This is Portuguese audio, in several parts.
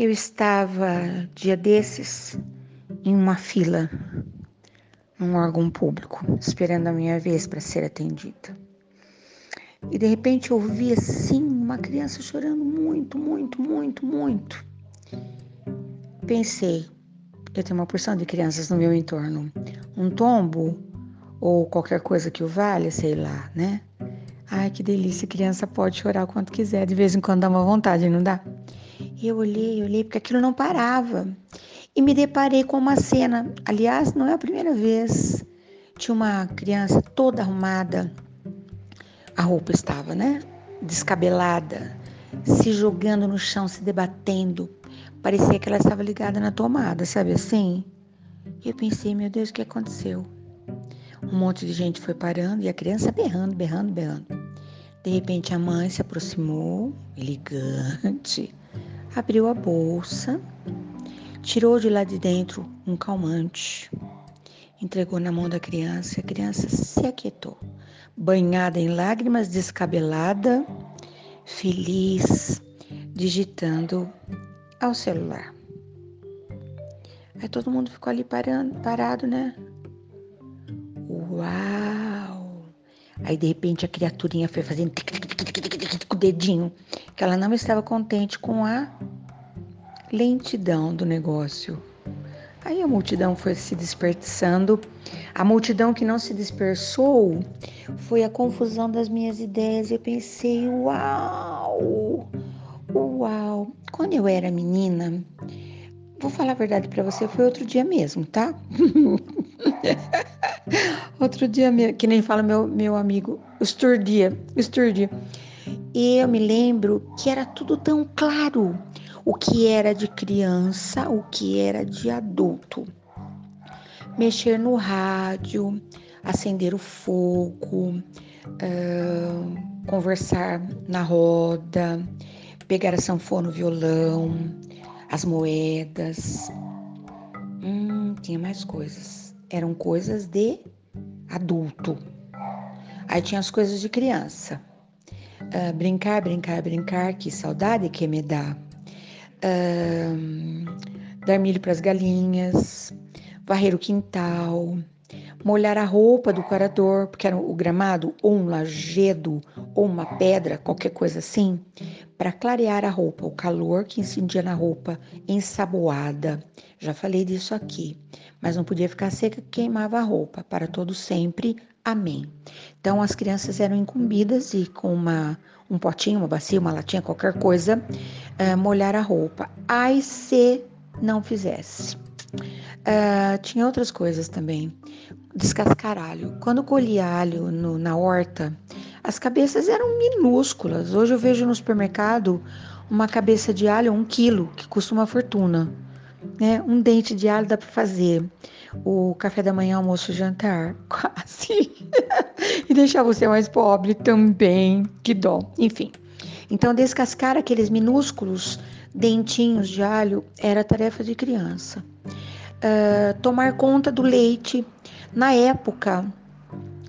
Eu estava, dia desses, em uma fila, num órgão público, esperando a minha vez para ser atendida. E de repente eu ouvi assim uma criança chorando muito, muito, muito, muito. Pensei, eu tenho uma porção de crianças no meu entorno. Um tombo ou qualquer coisa que o valha, sei lá, né? Ai, que delícia, criança pode chorar o quanto quiser, de vez em quando dá uma vontade, não dá? Eu olhei, olhei, porque aquilo não parava. E me deparei com uma cena, aliás, não é a primeira vez. Tinha uma criança toda arrumada, a roupa estava, né? Descabelada, se jogando no chão, se debatendo. Parecia que ela estava ligada na tomada, sabe assim? E eu pensei, meu Deus, o que aconteceu? Um monte de gente foi parando e a criança berrando, berrando, berrando. De repente a mãe se aproximou, elegante, abriu a bolsa, tirou de lá de dentro um calmante, entregou na mão da criança e a criança se aquietou, banhada em lágrimas, descabelada, feliz, digitando ao celular. Aí todo mundo ficou ali parando, parado, né? Uau! Aí de repente a criaturinha foi fazendo com o dedinho, que ela não estava contente com a lentidão do negócio. Aí a multidão foi se dispersando. A multidão que não se dispersou foi a confusão das minhas ideias. Eu pensei, uau! Uau! Quando eu era menina, vou falar a verdade para você, foi outro dia mesmo, tá? outro dia mesmo, que nem fala meu, meu amigo, Sturdia, Sturdia. Eu me lembro que era tudo tão claro. O que era de criança, o que era de adulto. Mexer no rádio, acender o fogo, uh, conversar na roda, pegar a sanfona, o violão, as moedas. Hum, tinha mais coisas. Eram coisas de adulto. Aí tinha as coisas de criança. Uh, brincar, brincar, brincar, que saudade que me dá. Uh, dar milho para as galinhas, varrer o quintal, molhar a roupa do corador, porque era o gramado, ou um lajedo, ou uma pedra, qualquer coisa assim, para clarear a roupa, o calor que incidia na roupa, ensaboada. Já falei disso aqui, mas não podia ficar seca, queimava a roupa, para todo sempre. Amém. Então as crianças eram incumbidas e com uma um potinho, uma bacia, uma latinha, qualquer coisa, uh, molhar a roupa. Ai se não fizesse. Uh, tinha outras coisas também. Descascar alho. Quando colhia alho no, na horta, as cabeças eram minúsculas. Hoje eu vejo no supermercado uma cabeça de alho, um quilo, que custa uma fortuna. Né? Um dente de alho dá para fazer o café da manhã, almoço, jantar, quase. e deixar você mais pobre também, que dó. Enfim. Então, descascar aqueles minúsculos dentinhos de alho era tarefa de criança. Uh, tomar conta do leite. Na época,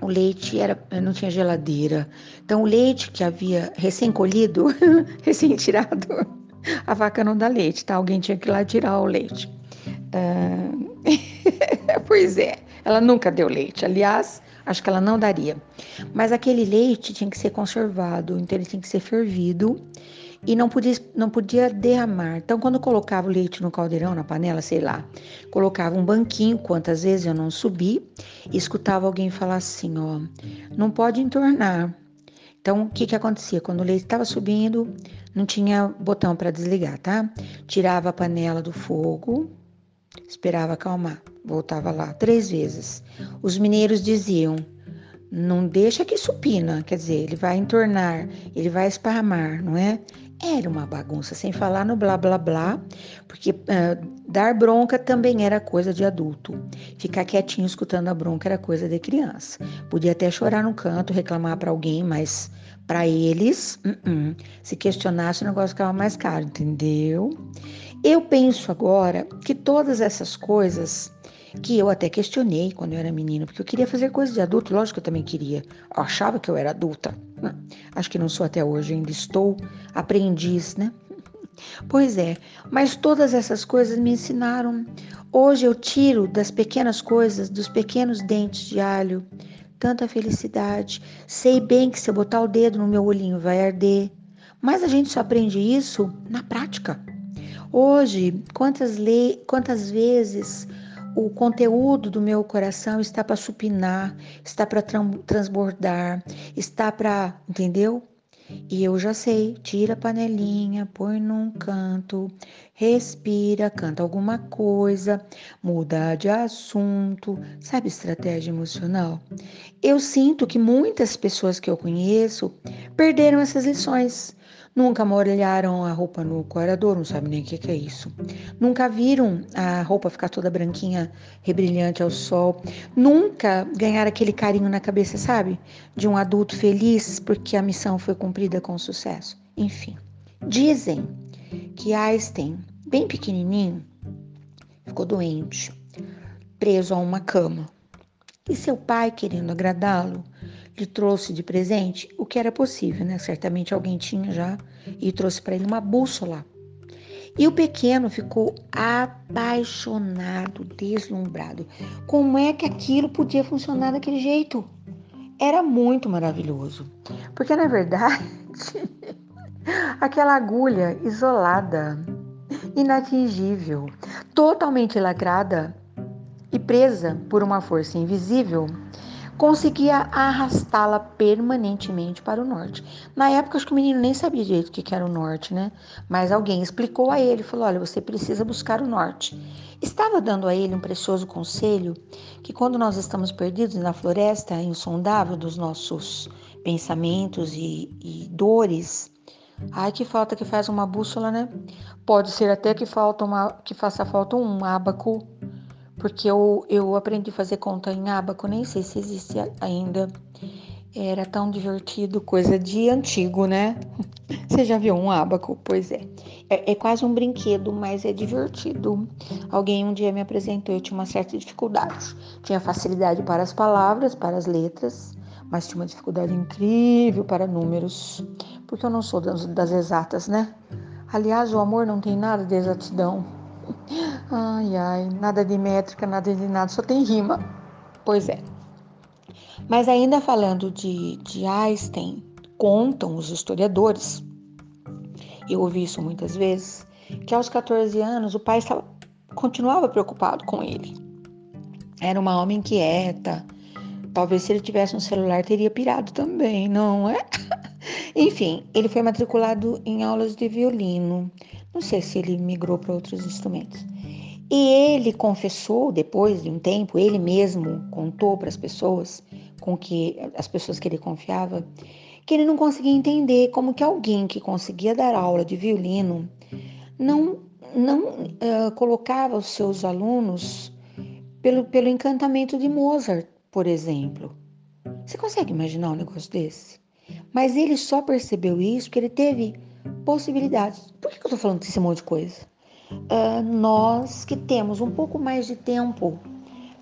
o leite era, não tinha geladeira. Então, o leite que havia recém-colhido, recém-tirado, a vaca não dá leite, tá? Alguém tinha que ir lá tirar o leite. Uh... pois é, ela nunca deu leite. Aliás, acho que ela não daria. Mas aquele leite tinha que ser conservado, então ele tinha que ser fervido e não podia, não podia derramar. Então, quando colocava o leite no caldeirão, na panela, sei lá, colocava um banquinho, quantas vezes eu não subi, e escutava alguém falar assim: ó, não pode entornar. Então, o que, que acontecia? Quando o leite estava subindo, não tinha botão para desligar, tá? Tirava a panela do fogo, esperava acalmar, voltava lá três vezes. Os mineiros diziam: não deixa que supina, quer dizer, ele vai entornar, ele vai esparramar, não é? Era uma bagunça, sem falar no blá blá blá, porque uh, dar bronca também era coisa de adulto. Ficar quietinho escutando a bronca era coisa de criança. Podia até chorar no canto, reclamar para alguém, mas para eles, uh -uh. se questionasse o negócio ficava mais caro, entendeu? Eu penso agora que todas essas coisas que eu até questionei quando eu era menina, porque eu queria fazer coisas de adulto, lógico que eu também queria. Eu achava que eu era adulta. Acho que não sou até hoje, ainda estou aprendiz, né? Pois é, mas todas essas coisas me ensinaram. Hoje eu tiro das pequenas coisas, dos pequenos dentes de alho, tanta felicidade. Sei bem que se eu botar o dedo no meu olhinho vai arder. Mas a gente só aprende isso na prática. Hoje, quantas, le... quantas vezes o conteúdo do meu coração está para supinar, está para transbordar, está para, entendeu? E eu já sei, tira a panelinha, põe num canto, respira, canta alguma coisa, muda de assunto, sabe estratégia emocional? Eu sinto que muitas pessoas que eu conheço perderam essas lições. Nunca molharam a roupa no corador, não sabe nem o que, que é isso. Nunca viram a roupa ficar toda branquinha, rebrilhante ao sol. Nunca ganharam aquele carinho na cabeça, sabe? De um adulto feliz porque a missão foi cumprida com sucesso. Enfim, dizem que Einstein, bem pequenininho, ficou doente, preso a uma cama. E seu pai, querendo agradá-lo, lhe trouxe de presente o que era possível, né? Certamente alguém tinha já e trouxe para ele uma bússola. E o pequeno ficou apaixonado, deslumbrado. Como é que aquilo podia funcionar daquele jeito? Era muito maravilhoso. Porque na verdade, aquela agulha isolada, inatingível, totalmente lacrada e presa por uma força invisível, conseguia arrastá-la permanentemente para o norte. Na época, acho que o menino nem sabia direito o que era o norte, né? Mas alguém explicou a ele, falou: olha, você precisa buscar o norte. Estava dando a ele um precioso conselho que quando nós estamos perdidos na floresta insondável dos nossos pensamentos e, e dores, ai que falta que faz uma bússola, né? Pode ser até que falta uma, que faça falta um ábaco porque eu, eu aprendi a fazer conta em abaco, nem sei se existe ainda. Era tão divertido, coisa de antigo, né? Você já viu um abaco? Pois é. é. é. quase um brinquedo, mas é divertido. Alguém um dia me apresentou, eu tinha uma certa dificuldade. Tinha facilidade para as palavras, para as letras, mas tinha uma dificuldade incrível para números, porque eu não sou das, das exatas, né? Aliás, o amor não tem nada de exatidão. Ai, ai, nada de métrica, nada de nada, só tem rima. Pois é. Mas ainda falando de, de Einstein, contam os historiadores, eu ouvi isso muitas vezes, que aos 14 anos o pai estava, continuava preocupado com ele. Era uma homem inquieta. Talvez se ele tivesse um celular teria pirado também, não é? Enfim, ele foi matriculado em aulas de violino. Não sei se ele migrou para outros instrumentos. E ele confessou, depois de um tempo, ele mesmo contou para as pessoas com que as pessoas que ele confiava, que ele não conseguia entender como que alguém que conseguia dar aula de violino não não uh, colocava os seus alunos pelo, pelo encantamento de Mozart, por exemplo. Você consegue imaginar um negócio desse? Mas ele só percebeu isso porque ele teve possibilidades. Por que, eu estou falando desse monte de coisa? Uh, nós que temos um pouco mais de tempo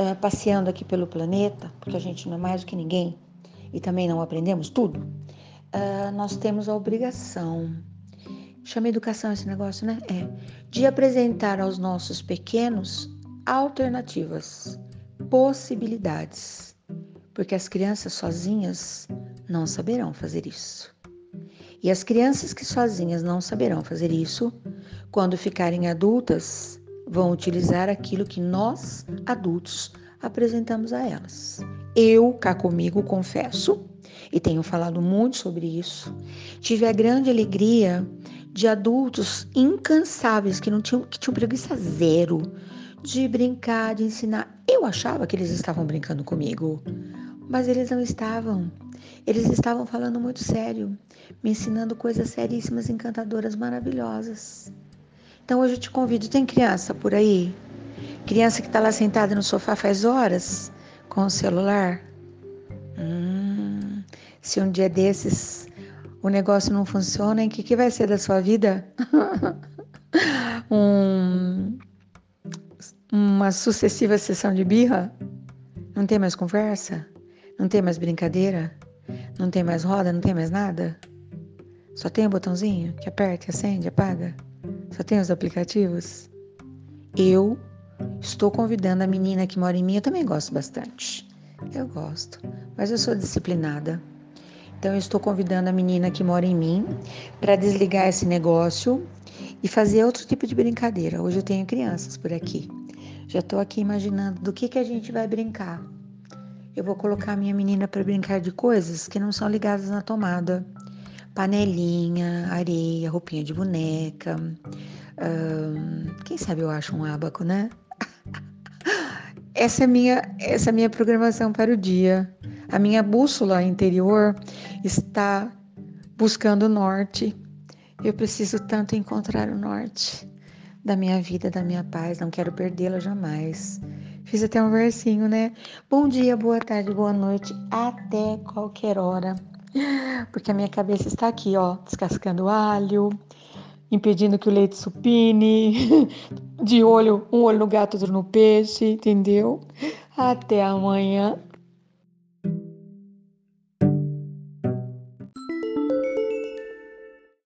uh, passeando aqui pelo planeta, porque a gente não é mais do que ninguém e também não aprendemos tudo, uh, nós temos a obrigação, chama educação esse negócio, né? É, de apresentar aos nossos pequenos alternativas, possibilidades, porque as crianças sozinhas não saberão fazer isso. E as crianças que sozinhas não saberão fazer isso, quando ficarem adultas, vão utilizar aquilo que nós, adultos, apresentamos a elas. Eu, cá comigo, confesso, e tenho falado muito sobre isso, tive a grande alegria de adultos incansáveis que não tinham, que tinham preguiça zero de brincar, de ensinar. Eu achava que eles estavam brincando comigo, mas eles não estavam. Eles estavam falando muito sério, me ensinando coisas seríssimas, encantadoras, maravilhosas. Então hoje eu te convido, tem criança por aí? Criança que está lá sentada no sofá faz horas com o celular? Hum, se um dia desses o negócio não funciona, o que, que vai ser da sua vida? um, uma sucessiva sessão de birra? Não tem mais conversa? Não tem mais brincadeira? Não tem mais roda, não tem mais nada? Só tem o um botãozinho que aperta, acende, apaga? Só tem os aplicativos? Eu estou convidando a menina que mora em mim, eu também gosto bastante. Eu gosto, mas eu sou disciplinada. Então eu estou convidando a menina que mora em mim para desligar esse negócio e fazer outro tipo de brincadeira. Hoje eu tenho crianças por aqui. Já estou aqui imaginando do que que a gente vai brincar. Eu vou colocar a minha menina para brincar de coisas que não são ligadas na tomada. Panelinha, areia, roupinha de boneca. quem sabe eu acho um abaco, né? essa é minha essa é minha programação para o dia. A minha bússola interior está buscando o norte. Eu preciso tanto encontrar o norte da minha vida, da minha paz. Não quero perdê-la jamais. Fiz até um versinho, né? Bom dia, boa tarde, boa noite, até qualquer hora. Porque a minha cabeça está aqui, ó, descascando alho, impedindo que o leite supine, de olho, um olho no gato, outro no peixe, entendeu? Até amanhã.